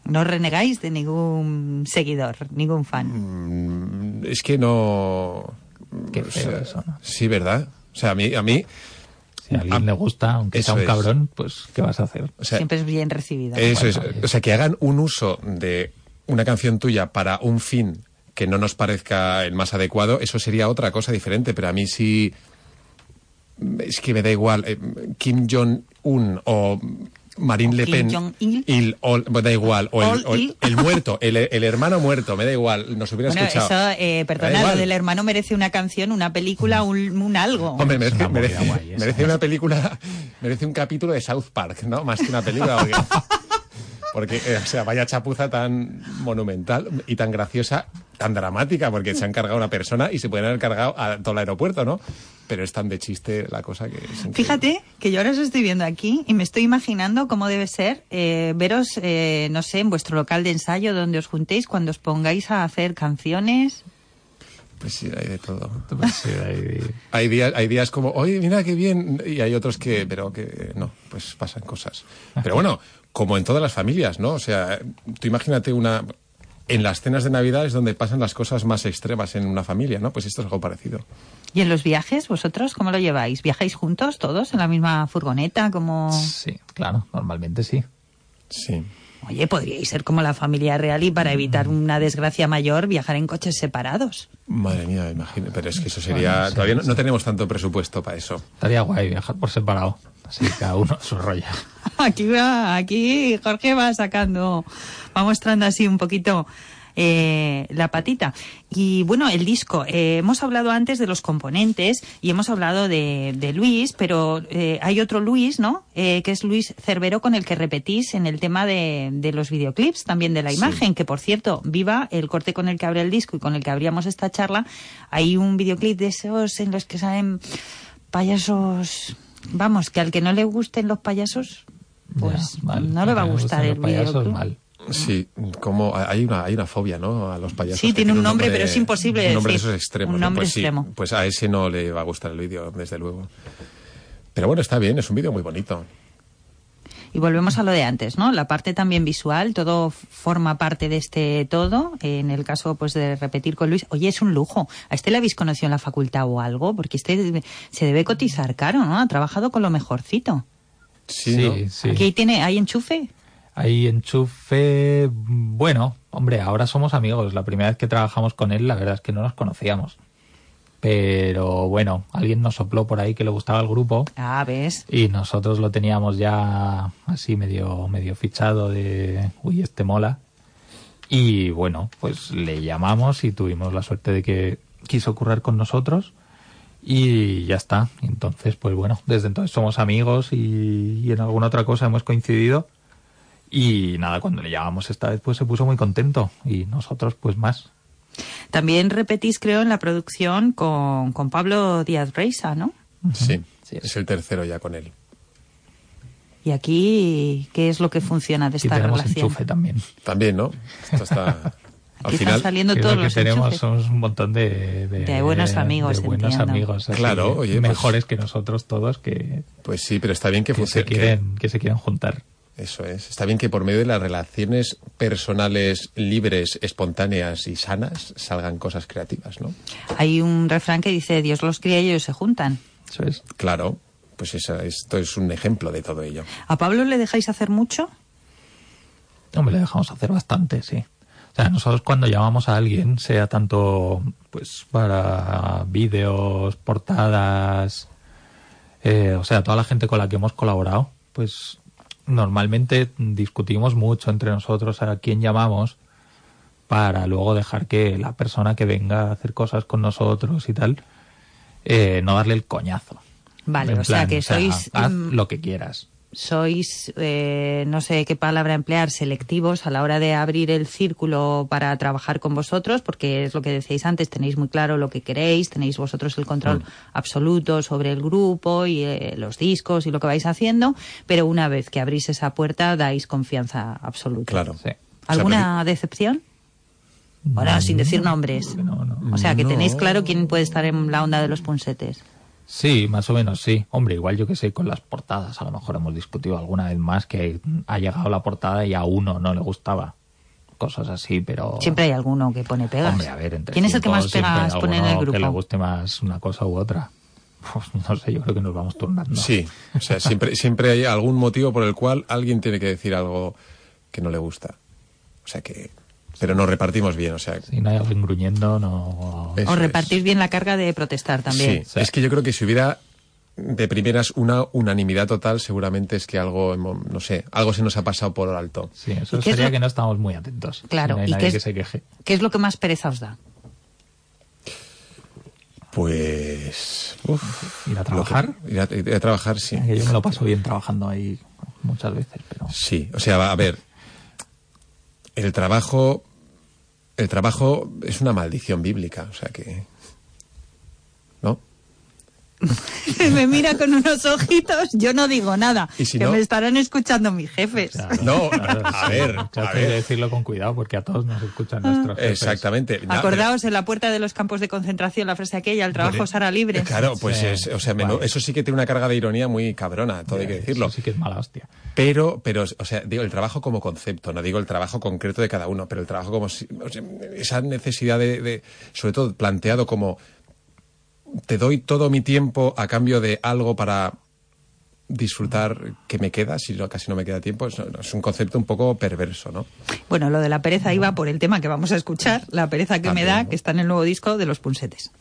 No renegáis de ningún seguidor, ningún fan. Mm, Es que no. Qué o feo sea, eso, ¿no? Sí, ¿verdad? O sea, a mí, a mí, Si a alguien le gusta, aunque sea un es. cabrón, pues ¿qué vas a hacer? o sea, Siempre es bien recibida. eso es. O sea, que hagan un uso de una canción tuya para un fin que no nos parezca el más adecuado, eso sería otra cosa diferente. Pero a mí sí. Es que me da igual. eh, Kim Jong-un o. Marine O Le Pen, il, da igual, o el, il. muerto, el, el hermano muerto, me da igual, nos hubiera Bueno, escuchado. eso, eh, perdona, lo del hermano merece una canción, una película, un, un algo. Hombre, merece, una movida merece- guay esa. merece una película, merece un capítulo de South Park, ¿no? Más que una película. Porque, porque, eh, o sea, vaya chapuza tan monumental y tan graciosa, tan dramática, porque se han cargado a una persona y se pueden haber cargado a todo el aeropuerto, ¿no? Pero es tan de chiste la cosa que es. Fíjate que yo ahora os estoy viendo aquí y me estoy imaginando cómo debe ser eh, veros, eh, no sé, en vuestro local de ensayo donde os juntéis cuando os pongáis a hacer canciones. Pues sí, hay de todo. Pues sí, ahí- Hay días, hay días como, oye, mira qué bien, y hay otros que, pero que no, pues pasan cosas. Pero bueno, como en todas las familias, ¿no? O sea, tú imagínate una, en las cenas de Navidad es donde pasan las cosas más extremas en una familia, ¿no? Pues esto es algo parecido. ¿Y en los viajes, vosotros cómo lo lleváis? ¿Viajáis juntos todos en la misma furgoneta? Como... sí, claro, normalmente sí. Sí. Oye, podríais ser como la familia real y para evitar una desgracia mayor viajar en coches separados. Madre mía, imagino, pero es que eso sería, Bueno, sí, todavía no, sí. no tenemos tanto presupuesto para eso. Estaría guay viajar por separado. Así cada uno su rollo. Aquí va, aquí Jorge va sacando, va mostrando así un poquito eh, la patita. Y bueno, el disco, eh, hemos hablado antes de los componentes y hemos hablado de, de Luis, pero eh, hay otro Luis, ¿no? Que es Luis Cervero con el que repetís en el tema de, de los videoclips, también de la Sí. imagen, que por cierto, viva el corte con el que abre el disco y con el que abríamos esta charla, hay un videoclip de esos en los que salen payasos, vamos, que al que no le gusten los payasos, pues Ya, mal. no le va a gustar el payasos, mal. Sí, como hay una, hay una fobia, ¿no? A los payasos. Sí, tiene un nombre, pero es imposible Un nombre de decir. esos extremos. Un ¿no? nombre pues sí, extremo. pues a ese no le va a gustar el vídeo, desde luego. Pero bueno, está bien, es un vídeo muy bonito. Y volvemos a lo de antes, ¿no? La parte también visual, todo forma parte de este todo. En el caso, pues, de repetir con Luis. Oye, es un lujo. ¿A este le habéis conocido en la facultad o algo? Porque este se debe cotizar caro, ¿no? Ha trabajado con lo mejorcito. Sí, Sí, ¿no? sí. Aquí tiene, hay enchufe. Hay enchufe. Bueno, hombre, ahora somos amigos. La primera vez que trabajamos con él, la verdad es que no nos conocíamos. Pero bueno, alguien nos sopló por ahí que le gustaba el grupo Ah, ves. y nosotros lo teníamos ya así medio, medio fichado de, uy, este mola. Y bueno, pues le llamamos y tuvimos la suerte de que quiso currar con nosotros y ya está. Entonces, pues bueno, desde entonces somos amigos y, y en alguna otra cosa hemos coincidido. Y nada, cuando le llamamos esta vez, pues se puso muy contento y nosotros, pues más. También repetís, creo, en la producción con, con Pablo Díaz Reisa, ¿no? Sí, Sí. es el tercero ya con él. Y aquí, ¿qué es lo que funciona de Y esta tenemos relación? enchufe también. También, ¿no? Esto está... Al Aquí final, están saliendo todos lo que los tenemos enchufes. somos un montón de, De buenos amigos, de buenos entiendo. amigos así, Claro, oye, pues- mejores que nosotros todos que, pues sí, pero está bien que, se quieren que se quieren juntar Eso es. Está bien que por medio de las relaciones personales libres, espontáneas y sanas salgan cosas creativas, ¿no? Hay un refrán que dice, Dios los cría y ellos se juntan. eso es Claro, pues esa- esto es un ejemplo de todo ello. ¿A Pablo le dejáis hacer mucho? hombre le dejamos hacer bastante sí o sea nosotros cuando llamamos a alguien sea tanto pues para vídeos portadas eh, o sea toda la gente con la que hemos colaborado pues normalmente discutimos mucho entre nosotros a quién llamamos para luego dejar que la persona que venga a hacer cosas con nosotros y tal, eh, no darle el coñazo. Vale, En o sea que sois, haz mm, lo que quieras. Sois, eh, no sé qué palabra emplear, selectivos a la hora de abrir el círculo para trabajar con vosotros, porque es lo que decíais antes, tenéis muy claro lo que queréis, tenéis vosotros el control Mm. absoluto sobre el grupo y eh, los discos y lo que vais haciendo, pero una vez que abrís esa puerta dais confianza absoluta. Claro. Sí. ¿Alguna decepción? Bueno, sin decir nombres. O sea, que No. tenéis claro quién puede estar en la onda de los punsetes. Sí, más o menos sí. Hombre, igual yo que sé, con las portadas, a lo mejor hemos discutido alguna vez más que ha llegado la portada y a uno no le gustaba. Cosas así, pero... Siempre hay alguno que pone pegas. Hombre, a ver, entre ¿Quién es el que más pegas pone en el grupo? Que le guste más una cosa u otra. Pues no sé, yo creo que nos vamos turnando. Sí, o sea, siempre, siempre hay algún motivo por el cual alguien tiene que decir algo que no le gusta. O sea que... Pero nos repartimos bien, o sea... Si no hay alguien gruñendo, no... Eso O es. repartís bien la carga de protestar también. Sí, es que yo creo que si hubiera de primeras una unanimidad total, seguramente es que algo, no sé, algo se nos ha pasado por alto. Sí, eso ¿Y qué es sería lo- que no estamos muy atentos. Claro, Si no hay ¿y nadie qué es- que se queje. ¿Qué es lo que más pereza os da? Pues... uf, ¿Ir a trabajar? que- ir, a, ir a trabajar, sí. Que yo me lo paso bien trabajando ahí muchas veces, pero... Sí, o sea, a ver, el trabajo, el trabajo es una maldición bíblica, o sea que, ¿no? me mira con unos ojitos, yo no digo nada. ¿Y si que no? me estarán escuchando mis jefes. No, Claro, a ver, a hay que decirlo con cuidado porque a todos nos escuchan nuestros jefes. Exactamente. Acordaos en la puerta de los campos de concentración, la frase aquella, el trabajo Hombre, será libre. Claro, pues Sí. es, o sea, menú- Vale. eso sí que tiene una carga de ironía muy cabrona, todo hay que decirlo. Eso sí que es mala hostia. Pero, pero, o sea, digo el trabajo como concepto, no digo el trabajo concreto de cada uno, pero el trabajo como si- o sea, esa necesidad de, de- sobre todo planteado como te doy todo mi tiempo a cambio de algo para disfrutar que me queda, si no, casi no me queda tiempo, es, es un concepto un poco perverso, ¿no? Bueno, lo de la pereza iba por el tema que vamos a escuchar, la pereza que me da, ¿no? que está en el nuevo disco de los punsetes.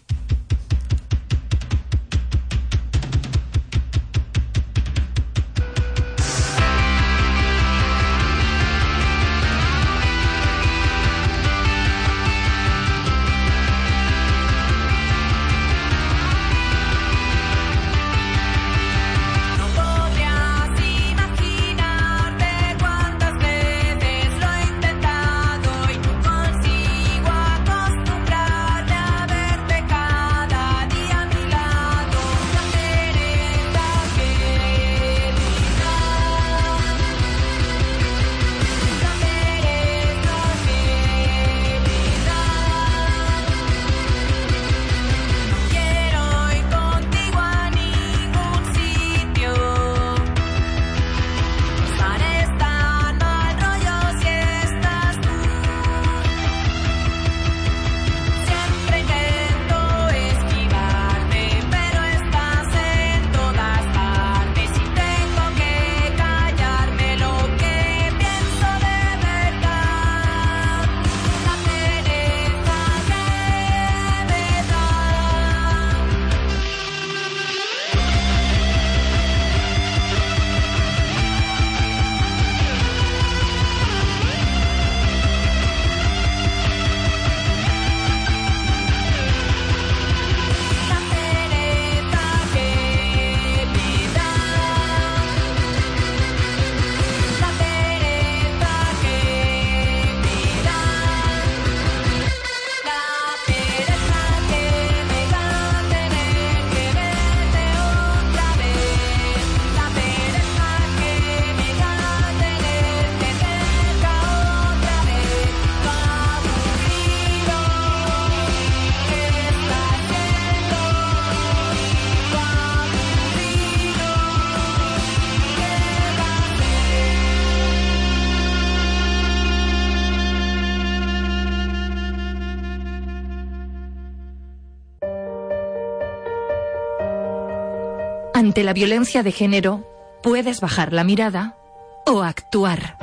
Ante la violencia de género, puedes bajar la mirada o actuar.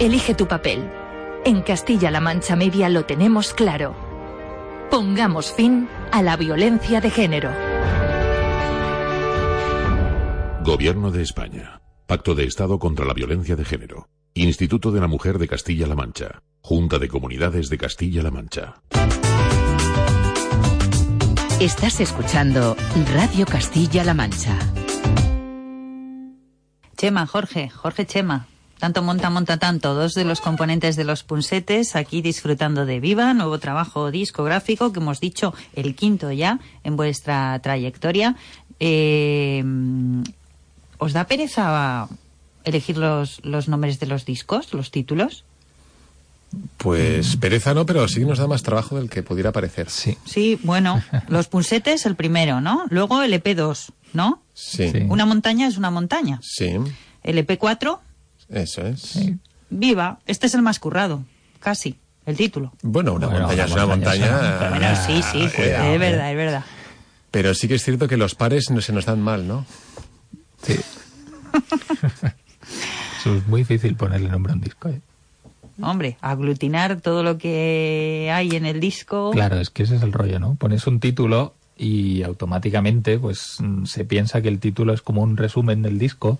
Elige tu papel. En Castilla-La Mancha Media lo tenemos claro. Pongamos fin a la violencia de género. Gobierno de España. Pacto de Estado contra la Violencia de Género. Instituto de la Mujer de Castilla-La Mancha. Junta de Comunidades de Castilla-La Mancha. Estás escuchando Radio Castilla-La Mancha. Chema, Jorge, Jorge Chema. Tanto monta, monta tanto. Dos de los componentes de los punsetes aquí disfrutando de Viva, nuevo trabajo discográfico que hemos dicho el quinto ya en vuestra trayectoria. Eh, ¿Os da pereza elegir los, los nombres de los discos, los títulos? Pues pereza no, pero sí nos da más trabajo del que pudiera parecer. Sí. Sí, bueno, los punsetes el primero, ¿no? Luego el EP2, ¿no? Sí. Una montaña es una montaña. Sí, El EP4, eso es. Viva. Este es el más currado, casi, el título. Bueno, una Bueno, montaña es una montaña. Bueno, sí, sí, cuidado, es verdad, es verdad. Pero sí que es cierto que los pares no se nos dan mal, ¿no? Sí. Eso es muy difícil ponerle nombre a un disco. ¿eh? Hombre, aglutinar todo lo que hay en el disco. Claro, es que ese es el rollo, ¿no? Pones un título y automáticamente pues mm, se piensa que el título es como un resumen del disco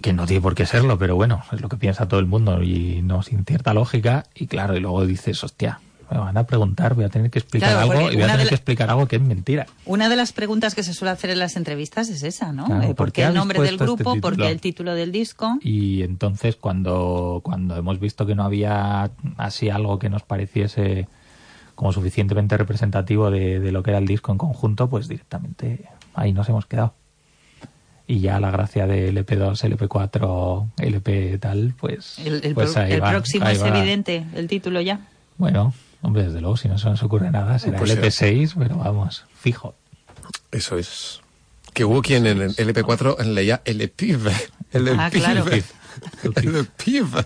que no tiene por qué serlo, pero bueno, es lo que piensa todo el mundo y no sin cierta lógica y claro, y luego dices, hostia, me van a preguntar, voy a tener que explicar Claro, algo y voy a tener de que la- explicar algo que es mentira. Una de las preguntas que se suele hacer en las entrevistas es esa, ¿no? Claro, Eh, ¿por ¿Por qué el nombre del este grupo? ¿Por qué el título del disco? Y entonces cuando, cuando hemos visto que no había así algo que nos pareciese como suficientemente representativo de, de lo que era el disco en conjunto, pues directamente ahí nos hemos quedado. Y ya la gracia del LP2, LP4, LP tal, pues, El, el pues ahí el va, próximo ahí es va. evidente, el título ya. Bueno, hombre, desde luego, si no se nos ocurre nada, será Pues será. LP6, pero vamos, fijo. Eso es. Que hubo quien en el LP4 leía el PIV. El Ah, claro. El PIV.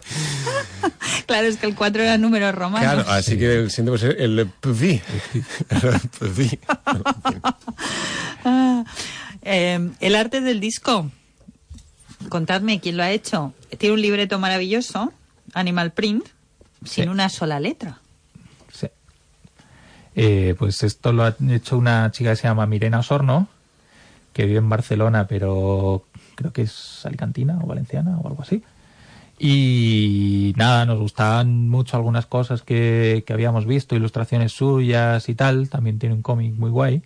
Claro, es que el 4 era números romanos. Claro, así que el siguiente ser el PV. El. Ah, eh, el arte del disco. Contadme quién lo ha hecho. Tiene un libreto maravilloso, Animal Print, sin Sí. una sola letra. Eh, pues esto lo ha hecho una chica que se llama Mirena Osorno, que vive en Barcelona, pero creo que es alicantina o valenciana o algo así. Y nada, nos gustaban mucho algunas cosas que, que habíamos visto, ilustraciones suyas y tal. También tiene un cómic muy guay.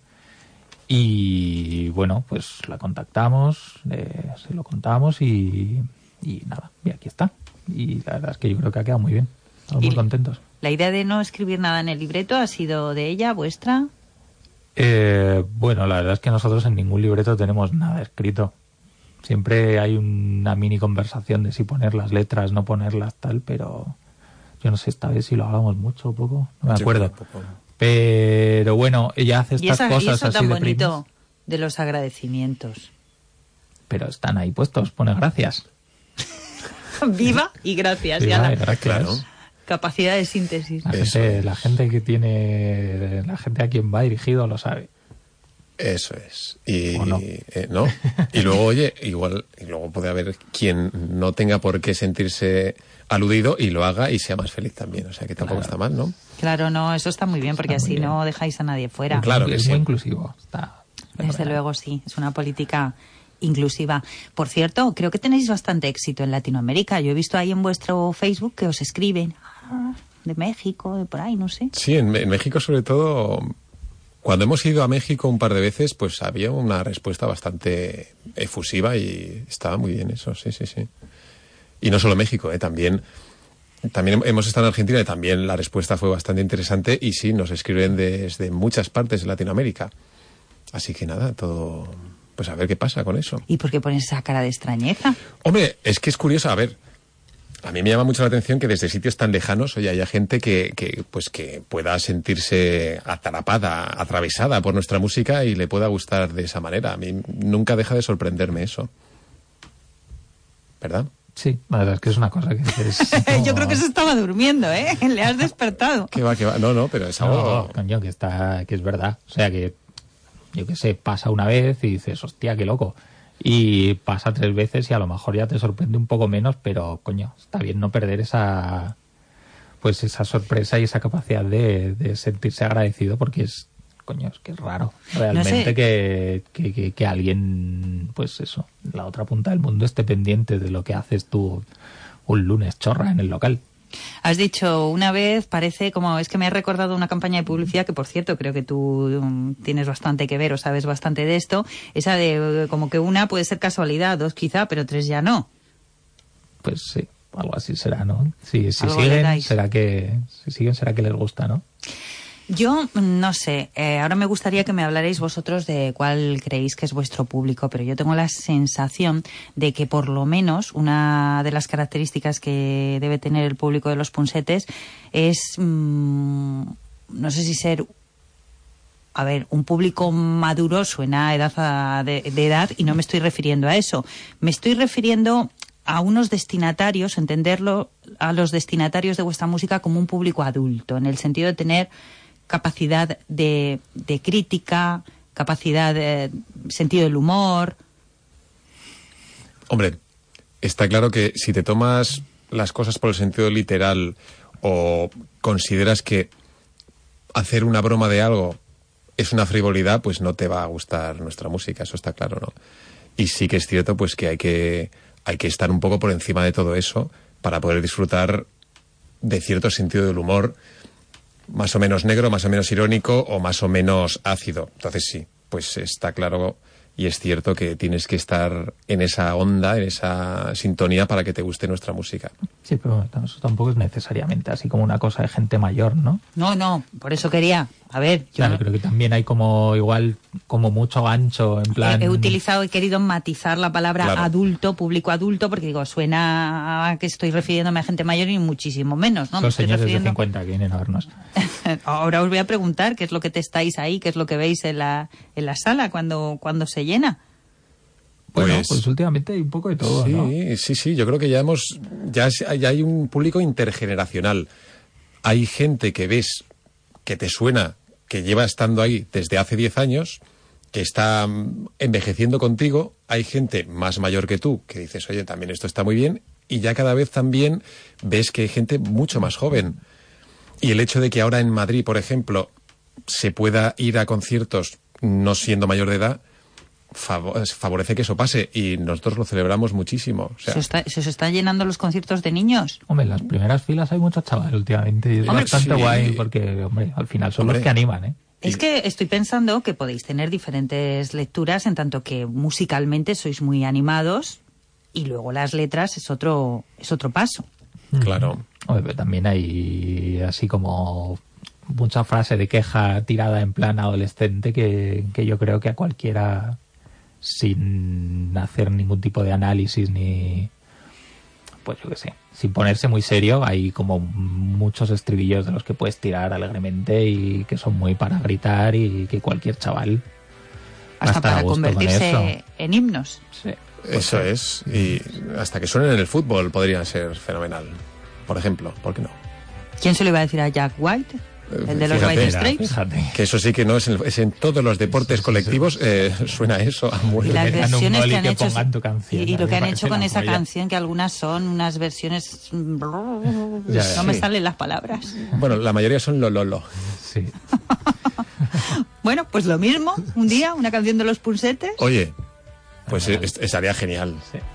Y bueno, pues la contactamos, eh, se lo contamos y, y nada, y aquí está. Y la verdad es que yo creo que ha quedado muy bien. Estamos Y- muy contentos. La idea de no escribir nada en el libreto ha sido de ella, vuestra. Eh, bueno, la verdad es que nosotros en ningún libreto tenemos nada escrito. Siempre hay una mini conversación de si poner las letras, no ponerlas, tal, pero yo no sé esta vez si lo hablamos mucho o poco, no me acuerdo. Pero bueno, ella hace Y, estas esa- y cosas eso así tan de bonito de los agradecimientos. pero están ahí puestos, pone gracias. Viva y gracias. Vale, la gracias. Claro. Capacidad de síntesis. La gente, es. la gente que tiene, la gente a quien va dirigido lo sabe. Eso es. Y, ¿O no? eh, ¿no? Y luego, oye, igual, y luego puede haber quien no tenga por qué sentirse aludido y lo haga y sea más feliz también. O sea que tampoco está mal, ¿no? Claro, no, eso está muy bien porque Está así bien. no dejáis a nadie fuera. Claro que es sí. muy inclusivo. Está Desde luego sí, es una política inclusiva. Por cierto, creo que tenéis bastante éxito en Latinoamérica. Yo he visto ahí en vuestro Facebook que os escriben de México, de por ahí, no sé. Sí, en, en México sobre todo, cuando hemos ido a México un par de veces, pues había una respuesta bastante efusiva y estaba muy bien eso, sí, sí, sí. Y no solo México, ¿eh? también, también hemos estado en Argentina y también la respuesta fue bastante interesante y sí, nos escriben desde muchas partes de Latinoamérica. Así que nada, todo, pues a ver qué pasa con eso. ¿Y por qué pones esa cara de extrañeza? Hombre, es que es curioso, a ver, a mí me llama mucho la atención que desde sitios tan lejanos, oye, haya gente que, que, pues que pueda sentirse atrapada, atravesada por nuestra música y le pueda gustar de esa manera. A mí nunca deja de sorprenderme eso. ¿Verdad? Sí, la verdad es que es una cosa que dices, Yo creo que se estaba durmiendo, ¿eh? Le has despertado. Que va, que va. No, no, pero es algo... No, coño, que está, que es verdad. O sea que, yo qué sé, pasa una vez y dices, hostia, qué loco. Y pasa tres veces y a lo mejor ya te sorprende un poco menos, pero coño, está bien no perder esa, pues esa sorpresa y esa capacidad de, de sentirse agradecido porque es, coño, es que es raro realmente sé. que, que, que- que alguien, pues eso, la otra punta del mundo esté pendiente de lo que haces tú un lunes chorra en el local. Has dicho una vez, parece como, es que me ha recordado una campaña de publicidad que, por cierto, creo que tú mm, tienes bastante que ver o sabes bastante de esto, esa de eh, como que una puede ser casualidad, dos quizá, pero tres ya no. Pues sí, algo así será, ¿no? Sí, si siguen, será que, si siguen, será que les gusta, ¿no? Yo no sé, eh, ahora me gustaría que me hablarais vosotros de cuál creéis que es vuestro público, pero yo tengo la sensación de que por lo menos una de las características que debe tener el público de los punsetes es, mm, no sé si ser, a ver, un público maduro suena edad a- de edad y no me estoy refiriendo a eso, me estoy refiriendo a unos destinatarios, entenderlo a los destinatarios de vuestra música como un público adulto, en el sentido de tener capacidad de, de crítica, capacidad de sentido del humor. Hombre, está claro que si te tomas las cosas por el sentido literal o consideras que hacer una broma de algo es una frivolidad, pues no te va a gustar nuestra música, eso está claro, ¿no? Y sí que es cierto pues que hay que hay que estar un poco por encima de todo eso para poder disfrutar de cierto sentido del humor más o menos negro, más o menos irónico o más o menos ácido. Entonces sí, pues está claro y es cierto que tienes que estar en esa onda, en esa sintonía para que te guste nuestra música. Sí, pero eso tampoco es necesariamente así como una cosa de gente mayor, ¿no? No, no, por eso quería, a ver, yo Claro, creo que también hay como igual, como mucho gancho, en plan... he, he utilizado, he querido matizar la palabra Claro. adulto, público adulto, porque digo, suena a que estoy refiriéndome a gente mayor y muchísimo menos, ¿no? Me Los estoy señores de refiriendo- 50 que vienen a vernos. Ahora os voy a preguntar qué es lo que testáis ahí, qué es lo que veis en la, en la sala cuando, cuando se llena. Bueno, Pues- pues, últimamente hay un poco de todo, sí, ¿no? sí, sí, yo creo que ya hemos, ya, es- ya hay un público intergeneracional. Hay gente que ves que te suena, que lleva estando ahí desde hace 10 años, que está mm, envejeciendo contigo. Hay gente más mayor que tú que dices, oye, también esto está muy bien. Y ya cada vez también ves que hay gente mucho más joven. Y el hecho de que ahora en Madrid, por ejemplo, se pueda ir a conciertos no siendo mayor de edad, favorece que eso pase y nosotros lo celebramos muchísimo. O sea, ¿Se, os está- se os están llenando los conciertos de niños? Hombre, en las primeras filas hay muchos chavales últimamente y es Hombre, bastante sí. guay porque, hombre, al final son Hombre. los que animan, ¿eh? Es que estoy pensando que podéis tener diferentes lecturas en tanto que musicalmente sois muy animados y luego las letras es otro, es otro paso. Claro. Hombre, pero también hay así como mucha frase de queja tirada en plan adolescente que, que yo creo que a cualquiera sin hacer ningún tipo de análisis ni pues yo qué sé, sin ponerse muy serio, hay como muchos estribillos de los que puedes tirar alegremente y que son muy para gritar y que cualquier chaval Hasta para gusto con eso. convertirse en himnos. Eso es. Y hasta que suenen en el fútbol podría ser fenomenal. Por ejemplo, ¿por qué no? ¿Quién se lo iba a decir a Jack White? El de los Fíjate, White Stripes. Que eso sí que no es en, es en todos los deportes colectivos eh, suena eso a Y muerte. las versiones que han hecho pongan tu canción, y, y lo que han hecho con esa canción que algunas son unas versiones no me sí. salen las palabras Bueno, la mayoría son lo lolo. Sí. bueno pues lo mismo un día una canción de los pulsetes Oye, pues es- estaría genial. Deja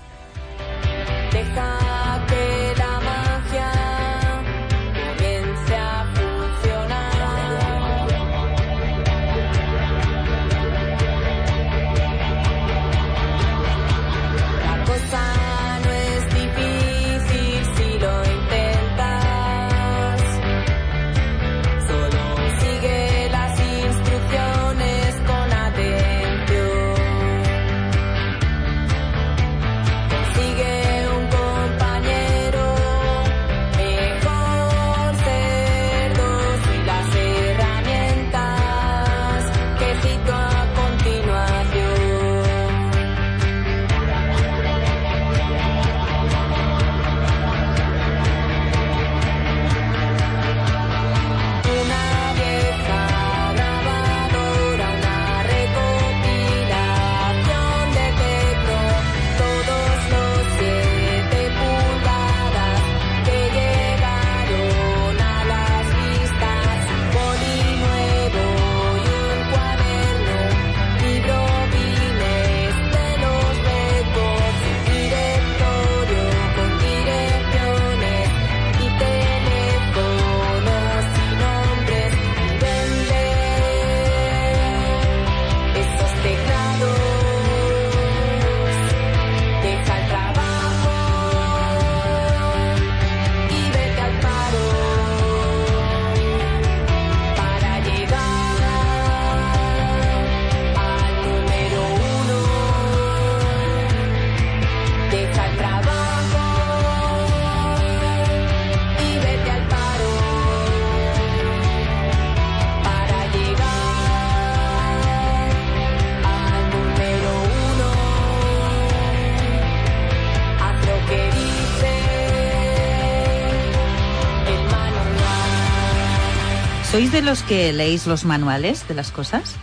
¿Sois de los que leéis los manuales de las cosas?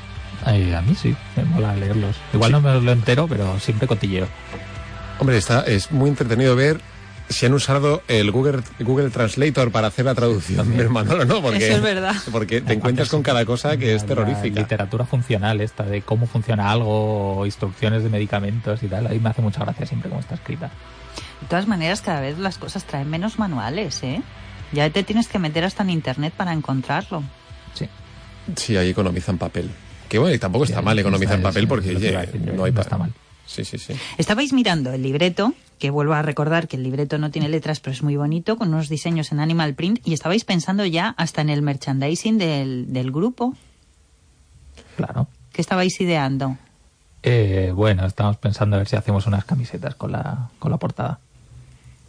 Ay, a mí sí, me mola leerlos. Igual no me lo entero, pero siempre cotilleo. Hombre, está, es muy entretenido ver si han usado el Google, Google Translator para hacer la traducción del manual o no, porque, Eso es verdad. porque te encuentras con cada cosa que es La terrorífica. literatura funcional esta de cómo funciona algo, instrucciones de medicamentos y tal. Ahí me hace mucha gracia siempre cómo está escrita. De todas maneras, cada vez las cosas traen menos manuales, ¿eh? Ya te tienes que meter hasta en internet para encontrarlo. Sí. Sí, ahí economizan papel. Que bueno, y tampoco está mal economizar está- papel sí, porque oye, decir no hay no está mal. Sí, sí, sí. Estabais mirando el libreto, que vuelvo a recordar que el libreto no tiene letras, pero es muy bonito, con unos diseños en animal print, y estabais pensando ya hasta en el merchandising del, del grupo. Claro. ¿Qué estabais ideando? Eh, bueno, estamos pensando a ver si hacemos unas camisetas con la, con la portada.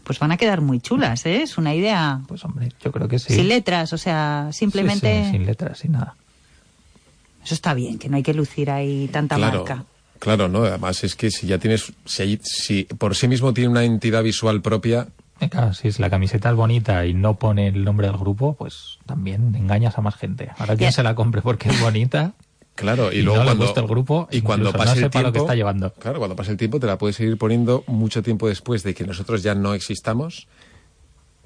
Pues van a quedar muy chulas, ¿eh? Es una idea. Pues hombre, yo creo que sí. Sin letras, o sea, simplemente. Sí, sí, sin letras, sin nada. Eso está bien, que no hay que lucir ahí tanta Claro, marca. claro, ¿no? Además es que si ya tienes, si, hay- si por sí mismo tiene una entidad visual propia, Eh, Claro, si es la camiseta es bonita y no pone el nombre del grupo, pues también engañas a más gente. Ahora quien se la compre porque es bonita claro, y, y, luego no cuando le gusta el grupo y cuando pase no el tiempo, lo que está llevando. Claro, cuando pase el tiempo te la puedes seguir poniendo mucho tiempo después de que nosotros ya no existamos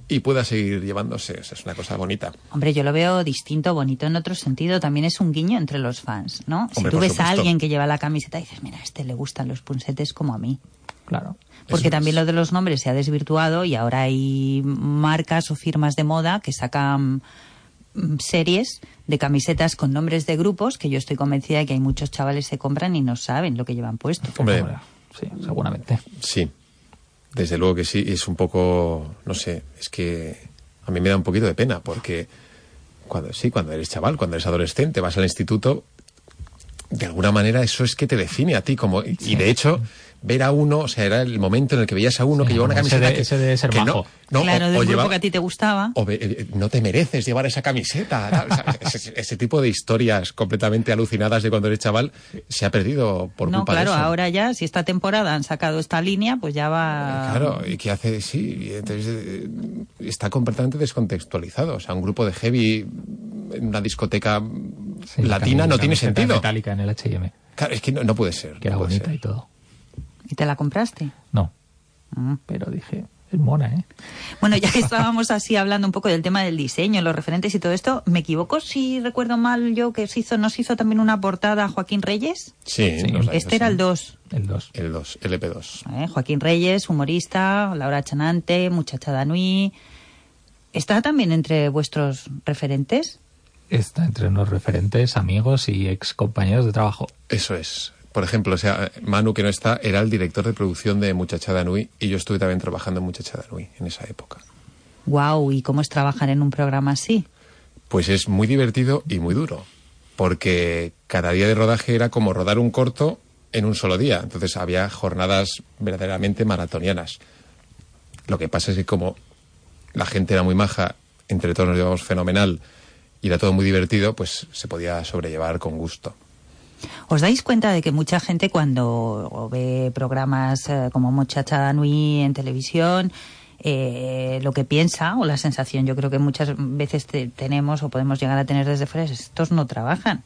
y pueda seguir llevándose. O sea, es una cosa bonita. Hombre, yo lo veo distinto, bonito en otro sentido. También es un guiño entre los fans, ¿no? si tú ves a alguien que lleva la camiseta y dices, mira, a este le gustan los punsetes como a mí. Claro. Porque Eso también es. lo de los nombres se ha desvirtuado y ahora hay marcas o firmas de moda que sacan series de camisetas con nombres de grupos que yo estoy convencida de que hay muchos chavales que compran y no saben lo que llevan puesto. Hombre, sí, seguramente. sí. Desde luego que sí, es un poco, no sé, es que a mí me da un poquito de pena porque cuando sí, cuando eres chaval, cuando eres adolescente, vas al instituto, de alguna manera eso es que te define a ti como y, y de hecho ver a uno, o sea, era el momento en el que veías a uno que llevaba una ese camiseta de- que, ese debe ser que no, majo. no, claro, o- del o grupo que a ti te gustaba. o ve- eh, no te mereces llevar esa camiseta. tal, o sea, ese, ese tipo de historias completamente alucinadas de cuando eres chaval se ha perdido por no, culpa claro, de eso. ahora ya, si esta temporada han sacado esta línea, pues ya va... Claro, y que hace, sí, entonces eh, está completamente descontextualizado. O sea, un grupo de heavy en una discoteca Sí, latina la no tiene sentido. metálica en el H&M, Claro, es que no, no puede ser. que era no bonita ser. y todo. ¿Y te la compraste? No, Mm. pero dije, es mona, ¿eh? Bueno, ya que estábamos así hablando un poco del tema del diseño, los referentes y todo esto, ¿me equivoco si recuerdo mal yo que se hizo, no se hizo también una portada a Joaquín Reyes? Sí, Este era el 2. El 2. El 2, LP2. ¿eh? Joaquín Reyes, humorista, Laura Chanante, muchacha Danui. ¿Está también entre vuestros referentes? Está entre unos referentes, amigos y ex compañeros de trabajo. Eso es. Por ejemplo, o sea, Manu, que no está, era el director de producción de Muchachada Nui y yo estuve también trabajando en Muchachada Nui en esa época. Wow, ¿y cómo es trabajar en un programa así? Pues es muy divertido y muy duro, porque cada día de rodaje era como rodar un corto en un solo día. Entonces había jornadas verdaderamente maratonianas. Lo que pasa es que como la gente era muy maja, entre todos nos llevamos fenomenal y era todo muy divertido, pues se podía sobrellevar con gusto. ¿Os dais cuenta de que mucha gente cuando ve programas eh, como Muchacha Nui en televisión, eh, lo que piensa o la sensación yo creo que muchas veces te- tenemos o podemos llegar a tener desde fuera es estos no trabajan.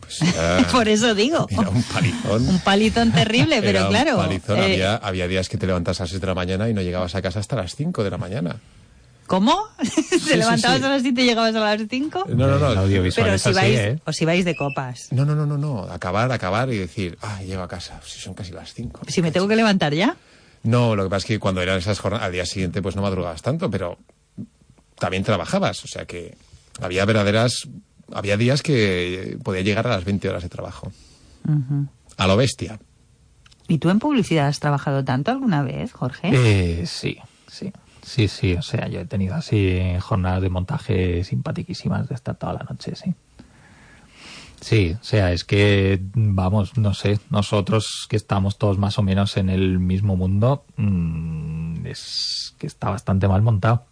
Pues era- Por eso digo. Era un palizón. Un palitón terrible, pero Era un claro. palizón. eh, Había, había días que te levantas a las 6 de la mañana y no llegabas a casa hasta las 5 de la mañana. ¿Cómo? ¿Te sí, levantabas sí. a las 7 y llegabas a las 5? No, no, no. El audiovisual Pero es si así, vais, ¿eh? o si vais de copas. No, no, no, no, no. Acabar, acabar y decir, ah, llego a casa. Si son casi las 5. Si me tengo que levantar ya. No, lo que pasa es que cuando eran esas jornadas, al día siguiente pues no madrugabas tanto, pero también trabajabas. O sea que había verdaderas... Había días que podía llegar a las 20 horas de trabajo. A lo bestia. ¿Y tú en publicidad has trabajado tanto alguna vez, Jorge? Eh, sí, sí. Sí, sí, o sea, yo he tenido así jornadas de montaje simpaticísimas de estar toda la noche, sí. Sí, o sea, es que, vamos, no sé, nosotros que estamos todos más o menos en el mismo mundo, mm, es que está bastante mal montado.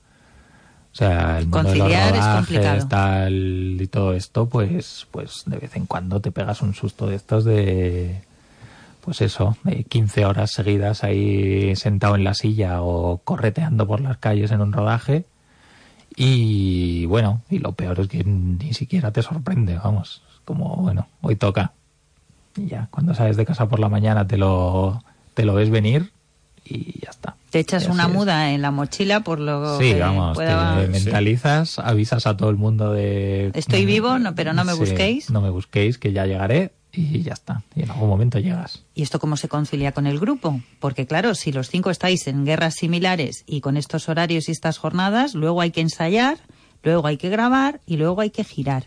O sea, el mundo de los Conciliar es rodajes, tal y todo esto, pues, pues de vez en cuando te pegas un susto de estos de, pues eso, de 15 horas seguidas ahí sentado en la silla o correteando por las calles en un rodaje Y bueno, y lo peor es que ni siquiera te sorprende, vamos. Como, bueno, hoy toca. Y ya, cuando sales de casa por la mañana te lo, te lo ves venir y ya está. Te echas una es. muda en la mochila por lo Sí, que vamos, pueda- te mentalizas, avisas a todo el mundo de... Estoy vivo, no, pero no me Sí, busquéis. No me busquéis, que ya llegaré y ya está. Y en algún momento llegas. ¿Y esto cómo se concilia con el grupo? Porque claro, si los cinco estáis en guerras similares y con estos horarios y estas jornadas, luego hay que ensayar, luego hay que grabar y luego hay que girar.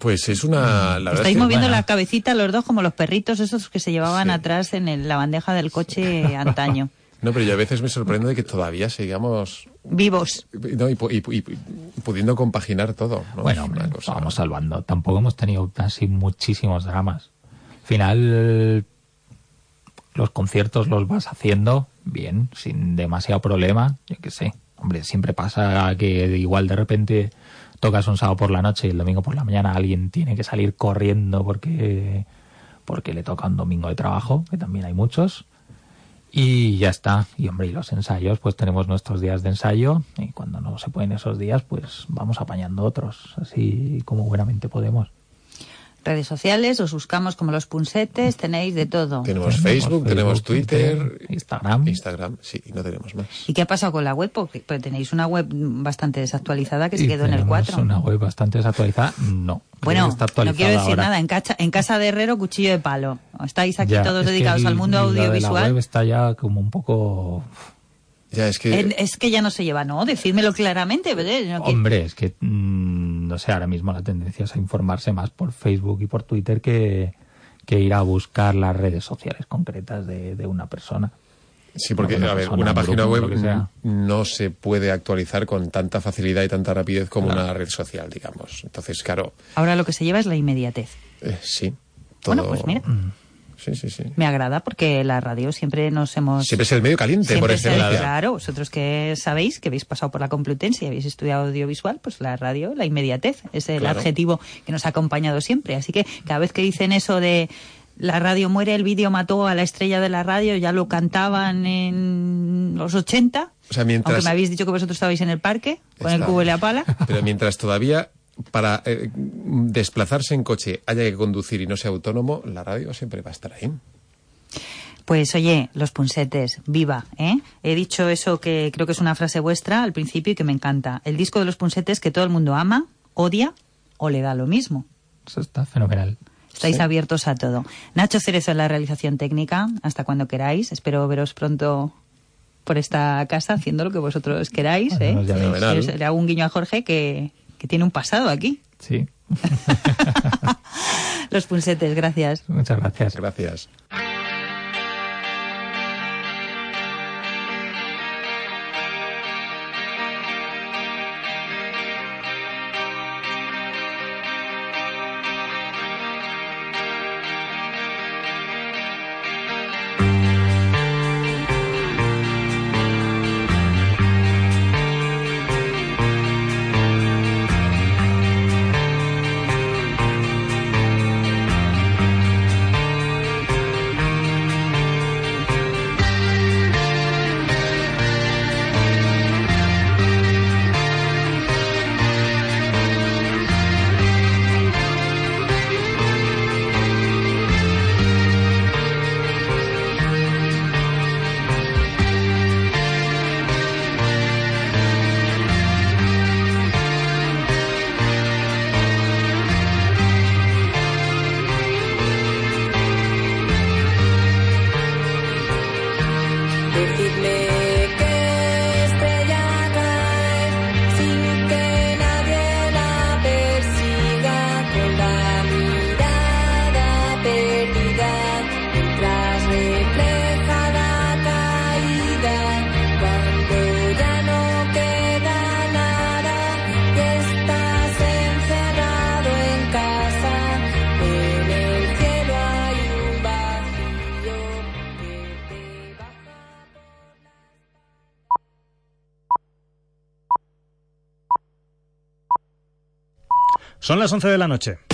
Pues es una... La Estáis es que- moviendo bueno, la cabecita los dos como los perritos esos que se llevaban atrás en el- la bandeja del coche antaño. No, pero yo a veces me sorprendo de que todavía sigamos Vivos. no, y, pu- y pu- y pu- pudiendo compaginar todo. ¿no? Bueno, hombre, cosa- vamos salvando. Tampoco hemos tenido así muchísimos dramas. Al final, los conciertos los vas haciendo bien, sin demasiado problema. Yo qué sé. Hombre, siempre pasa que igual de repente tocas un sábado por la noche y el domingo por la mañana alguien tiene que salir corriendo porque, porque le toca un domingo de trabajo, que también hay muchos. Y ya está. Y hombre, y los ensayos, pues tenemos nuestros días de ensayo y cuando no se pueden esos días, pues vamos apañando otros, así como buenamente podemos. Redes sociales, os buscamos como los punsetes, tenéis de todo. Tenemos Facebook, tenemos Facebook, Twitter, Instagram. Instagram, sí, y no tenemos más. ¿Y qué ha pasado con la web? Porque pues, tenéis una web bastante desactualizada que se Y quedó en el tenemos 4. una web bastante desactualizada. No. Bueno, no quiero decir ahora. nada, en, cacha- en casa de herrero, cuchillo de palo. Estáis aquí Ya, todos dedicados al el- mundo la de La audiovisual. web está ya como un poco... Ya, es que... En- es que ya no se lleva, ¿no? Decídmelo claramente. No quiero- Hombre, es que mm, no sé, ahora mismo la tendencia es a informarse más por Facebook y por Twitter que, que ir a buscar las redes sociales concretas de, de una persona. Sí, porque, Una a ver, una un página grupo, web no se puede actualizar con tanta facilidad y tanta rapidez como Claro. una red social, digamos. Entonces, claro, Ahora lo que se lleva es la inmediatez. eh, sí. Todo... Bueno, pues mira. Sí, sí, sí. Me agrada porque la radio siempre nos hemos... Siempre es el medio caliente, Siempre por excelencia. Claro, vosotros que sabéis que habéis pasado por la Complutense y habéis estudiado audiovisual, pues la radio, la inmediatez, es el Claro. adjetivo que nos ha acompañado siempre. Así que cada vez que dicen eso de la radio muere, el vídeo mató a la estrella de la radio, ya lo cantaban en los 80. O sea, mientras- Aunque me habéis dicho que vosotros estabais en el parque con el cubo y la pala. Pero mientras todavía para eh, desplazarse en coche haya que conducir y no sea autónomo, la radio siempre va a estar ahí. Pues oye, los punsetes, viva, ¿eh? He dicho eso que creo que es una frase vuestra al principio y que me encanta. El disco de los punsetes que todo el mundo ama, odia o le da lo mismo. Eso está fenomenal. Estáis Sí. abiertos a todo. Nacho Cerezo en la realización técnica, hasta cuando queráis. Espero veros pronto por esta casa haciendo lo que vosotros queráis. ¿eh? Le hago un guiño a Jorge que, que tiene un pasado aquí. Sí, Los punsetes, gracias. muchas gracias. Gracias. Son las 11 de la noche.